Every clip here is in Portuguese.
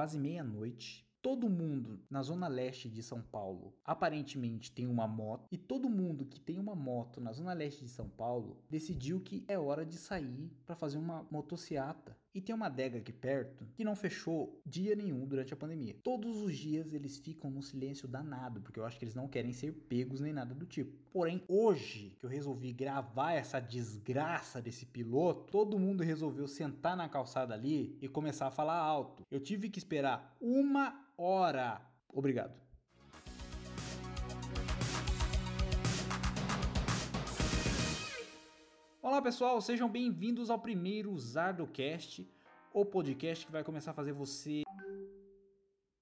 quase meia-noite. Todo mundo na zona leste de São Paulo aparentemente tem uma moto, e todo mundo que tem uma moto na zona leste de São Paulo decidiu que é hora de sair para fazer uma motociata. E tem uma adega aqui perto que não fechou dia nenhum durante a pandemia. Todos os dias eles ficam no silêncio danado, porque eu acho que eles não querem ser pegos nem nada do tipo. Porém, hoje que eu resolvi gravar essa desgraça desse piloto, todo mundo resolveu sentar na calçada ali e começar a falar alto. Eu tive que esperar uma hora. Obrigado. Olá pessoal, sejam bem-vindos ao primeiro Zardocast, o podcast que vai começar a fazer você.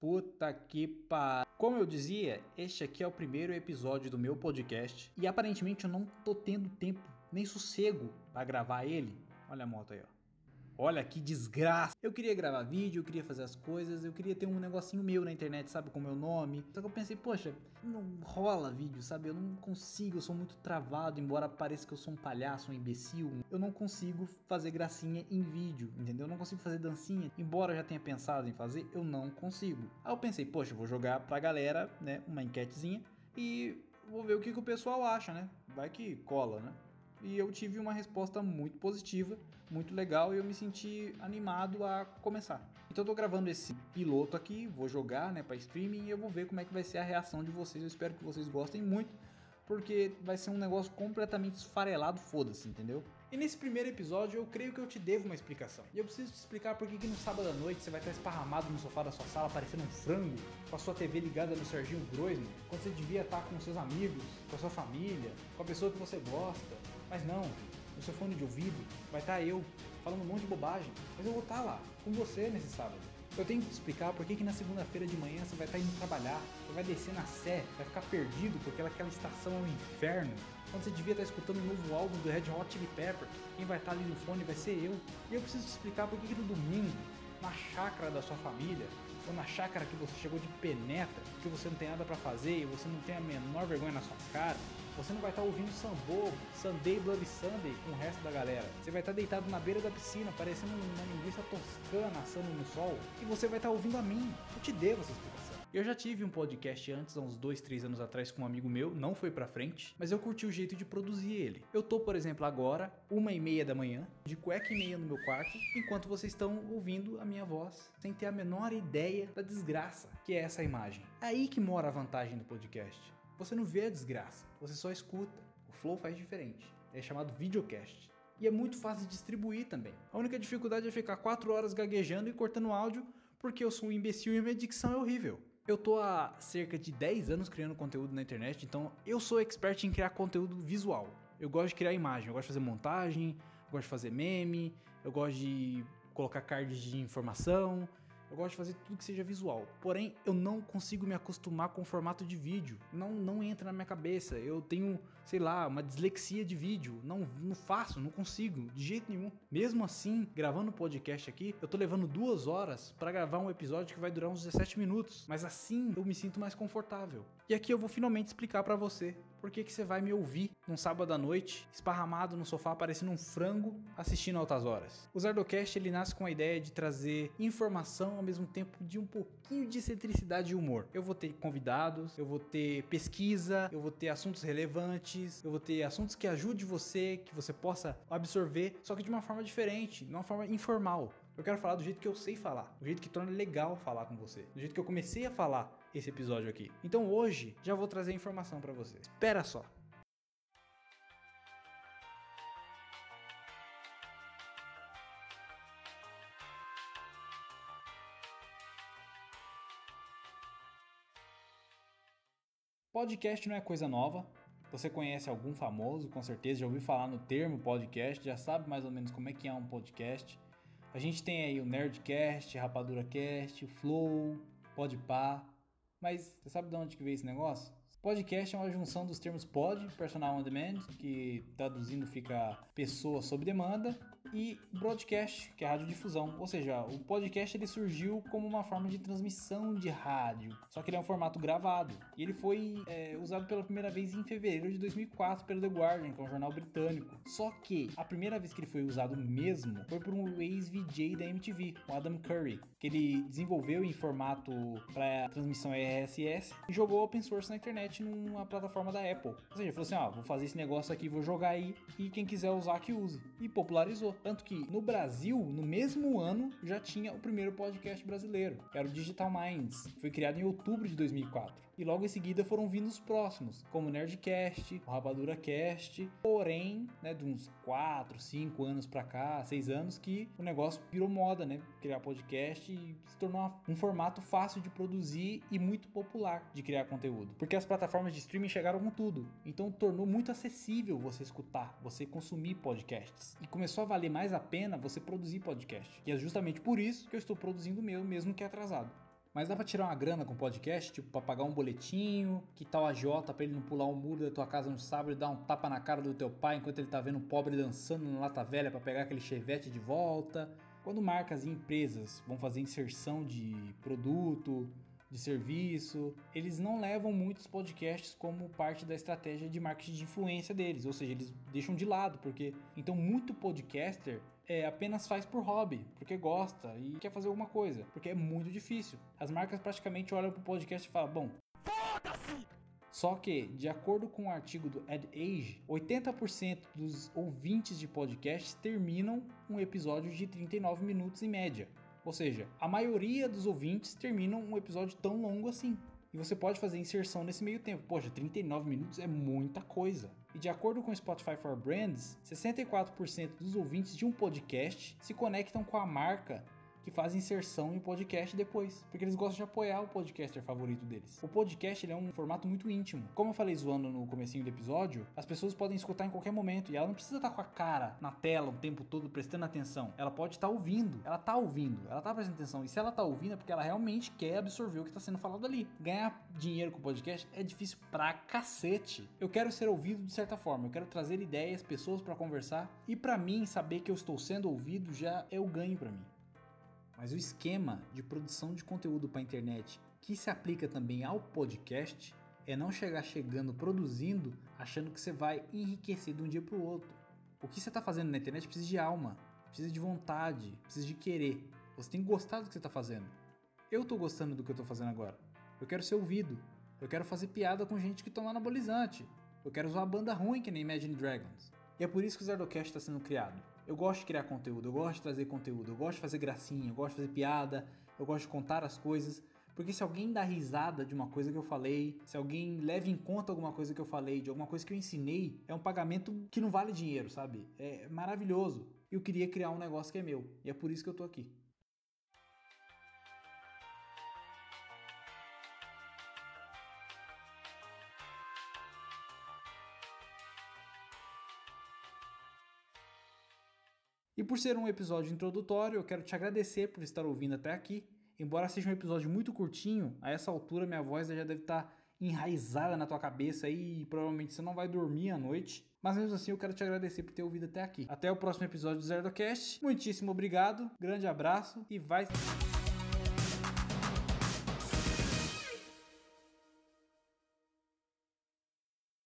Puta que par. Como eu dizia, este aqui é o primeiro episódio do meu podcast e aparentemente eu não tô tendo tempo nem sossego para gravar ele. Olha a moto aí, ó. Olha que desgraça. Eu queria gravar vídeo, eu queria fazer as coisas, eu queria ter um negocinho meu na internet, sabe, com meu nome. Só que eu pensei, poxa, não rola vídeo, sabe? Eu não consigo, eu sou muito travado, embora pareça que eu sou um palhaço, um imbecil. Eu não consigo fazer gracinha em vídeo, entendeu? Eu não consigo fazer dancinha, embora eu já tenha pensado em fazer, eu não consigo. Aí eu pensei, poxa, eu vou jogar pra galera, né, uma enquetezinha e vou ver o que, que o pessoal acha, né? Vai que cola, né? E eu tive uma resposta muito positiva, muito legal e eu me senti animado a começar. Então eu tô gravando esse piloto aqui, vou jogar, né, para streaming e eu vou ver como é que vai ser a reação de vocês. Eu espero que vocês gostem muito porque vai ser um negócio completamente esfarelado, foda-se, entendeu? E nesse primeiro episódio eu creio que eu te devo uma explicação. E eu preciso te explicar por que no sábado à noite você vai estar esparramado no sofá da sua sala parecendo um frango, com a sua TV ligada no Serginho Groisman, quando você devia estar com seus amigos, com a sua família, com a pessoa que você gosta. Mas não, no seu fone de ouvido vai estar eu falando um monte de bobagem, mas eu vou estar lá com você nesse sábado. Eu tenho que te explicar por que, que na segunda-feira de manhã você vai estar indo trabalhar, você vai descer na Sé, vai ficar perdido porque aquela estação é um inferno. Quando você devia estar escutando o um novo álbum do Red Hot Chili Peppers, quem vai estar ali no fone vai ser eu. E eu preciso te explicar por que, que no domingo, na chácara da sua família, ou na chácara que você chegou de penetra, que você não tem nada para fazer e você não tem a menor vergonha na sua cara, você não vai estar tá ouvindo Sambo, Sunday Bloody Sunday com o resto da galera. Você vai estar tá deitado na beira da piscina, parecendo uma linguiça toscana assando no sol. E você vai estar tá ouvindo a mim. Eu te devo essa explicação. Eu já tive um podcast antes, há uns 2, 3 anos atrás, com um amigo meu, não foi pra frente, mas eu curti o jeito de produzir ele. Eu tô, por exemplo, agora, uma e meia da manhã, de cueca e meia no meu quarto, enquanto vocês estão ouvindo a minha voz, sem ter a menor ideia da desgraça que é essa imagem. É aí que mora a vantagem do podcast. Você não vê a desgraça, você só escuta. O Flow faz diferente. É chamado videocast. E é muito fácil de distribuir também. A única dificuldade é ficar 4 horas gaguejando e cortando áudio porque eu sou um imbecil e minha dicção é horrível. Eu tô há cerca de 10 anos criando conteúdo na internet, então eu sou expert em criar conteúdo visual. Eu gosto de criar imagem, eu gosto de fazer montagem, eu gosto de fazer meme, eu gosto de colocar cards de informação, eu gosto de fazer tudo que seja visual. Porém, eu não consigo me acostumar com o formato de vídeo. Não, não entra na minha cabeça. Eu tenho, sei lá, uma dislexia de vídeo. Não, não faço, não consigo, de jeito nenhum. Mesmo assim, gravando o podcast aqui, eu tô levando duas horas para gravar um episódio que vai durar uns 17 minutos. Mas assim eu me sinto mais confortável. E aqui eu vou finalmente explicar para você por que, que você vai me ouvir num sábado à noite, esparramado no sofá parecendo um frango, assistindo altas horas. O Zardocast ele nasce com a ideia de trazer informação ao mesmo tempo de um pouquinho de excentricidade e humor. Eu vou ter convidados, eu vou ter pesquisa, eu vou ter assuntos relevantes, eu vou ter assuntos que ajude você, que você possa absorver, só que de uma forma diferente, de uma forma informal. Eu quero falar do jeito que eu sei falar, do jeito que torna legal falar com você, do jeito que eu comecei a falar esse episódio aqui. Então hoje já vou trazer informação para você. Espera só. Podcast não é coisa nova. Você conhece algum famoso, com certeza já ouviu falar no termo podcast, já sabe mais ou menos como é que é um podcast. A gente tem aí o Nerdcast, RapaduraCast, o Flow, Podpah. Mas você sabe de onde que veio esse negócio? Podcast é uma junção dos termos pod, personal on demand, que traduzindo fica pessoa sob demanda, e broadcast, que é radiodifusão. Ou seja, o podcast ele surgiu como uma forma de transmissão de rádio, só que ele é um formato gravado. E ele foi é, usado pela primeira vez em fevereiro de 2004 pelo The Guardian, que é um jornal britânico. Só que a primeira vez que ele foi usado mesmo foi por um ex-VJ da MTV, o Adam Curry, que ele desenvolveu em formato para transmissão RSS e jogou open source na internet numa plataforma da Apple. Ou seja, ele falou assim: ó, ah, vou fazer esse negócio aqui, vou jogar aí e quem quiser usar que use. E popularizou. Tanto que no Brasil, no mesmo ano, já tinha o primeiro podcast brasileiro, que era o Digital Minds. Foi criado em outubro de 2004 e logo em seguida foram vindo os próximos, como o Nerdcast, o Rapadura Cast, porém, né, de uns 4, 5 anos pra cá, 6 anos, que o negócio virou moda, né, criar podcast e se tornou um formato fácil de produzir e muito popular de criar conteúdo, porque as plataformas de streaming chegaram com tudo, então tornou muito acessível você escutar, você consumir podcasts, e começou a valer mais a pena você produzir podcast, e é justamente por isso que eu estou produzindo o meu, mesmo que atrasado. Mas dá pra tirar uma grana com podcast, tipo, pra pagar um boletinho, que tal a Jota pra ele não pular o um muro da tua casa no sábado e dar um tapa na cara do teu pai enquanto ele tá vendo o pobre dançando na lata velha para pegar aquele chevette de volta. Quando marcas e empresas vão fazer inserção de produto, de serviço, eles não levam muitos podcasts como parte da estratégia de marketing de influência deles, ou seja, eles deixam de lado, porque então muito podcaster é, apenas faz por hobby, porque gosta e quer fazer alguma coisa, porque é muito difícil. As marcas praticamente olham pro podcast e falam: bom, foda-se! Só que, de acordo com o um artigo do AdAge, 80% dos ouvintes de podcasts terminam um episódio de 39 minutos em média. Ou seja, a maioria dos ouvintes terminam um episódio tão longo assim. E você pode fazer inserção nesse meio tempo. Poxa, 39 minutos é muita coisa. E de acordo com o Spotify for Brands, 64% dos ouvintes de um podcast se conectam com a marca que fazem inserção em podcast depois, porque eles gostam de apoiar o podcaster favorito deles. O podcast é um formato muito íntimo. Como eu falei zoando no comecinho do episódio, as pessoas podem escutar em qualquer momento e ela não precisa estar com a cara na tela o tempo todo prestando atenção. Ela pode estar ouvindo, ela está ouvindo, ela está prestando atenção. E se ela está ouvindo é porque ela realmente quer absorver o que está sendo falado ali. Ganhar dinheiro com podcast é difícil pra cacete. Eu quero ser ouvido de certa forma, eu quero trazer ideias, pessoas para conversar e para mim saber que eu estou sendo ouvido já é o ganho para mim. Mas o esquema de produção de conteúdo para a internet que se aplica também ao podcast é não chegar chegando produzindo achando que você vai enriquecer de um dia para o outro. O que você está fazendo na internet precisa de alma, precisa de vontade, precisa de querer. Você tem que gostar do que você está fazendo. Eu estou gostando do que eu estou fazendo agora. Eu quero ser ouvido. Eu quero fazer piada com gente que toma anabolizante. Eu quero usar uma banda ruim que nem Imagine Dragons. E é por isso que o Zardocast está sendo criado. Eu gosto de criar conteúdo, eu gosto de trazer conteúdo, eu gosto de fazer gracinha, eu gosto de fazer piada, eu gosto de contar as coisas. Porque se alguém dá risada de uma coisa que eu falei, se alguém leva em conta alguma coisa que eu falei, de alguma coisa que eu ensinei, é um pagamento que não vale dinheiro, sabe? É maravilhoso. Eu queria criar um negócio que é meu. E é por isso que eu tô aqui. E por ser um episódio introdutório, eu quero te agradecer por estar ouvindo até aqui. Embora seja um episódio muito curtinho, a essa altura minha voz já deve estar enraizada na tua cabeça e provavelmente você não vai dormir à noite. Mas mesmo assim eu quero te agradecer por ter ouvido até aqui. Até o próximo episódio do Zero do Cast. Muitíssimo obrigado, grande abraço e vai.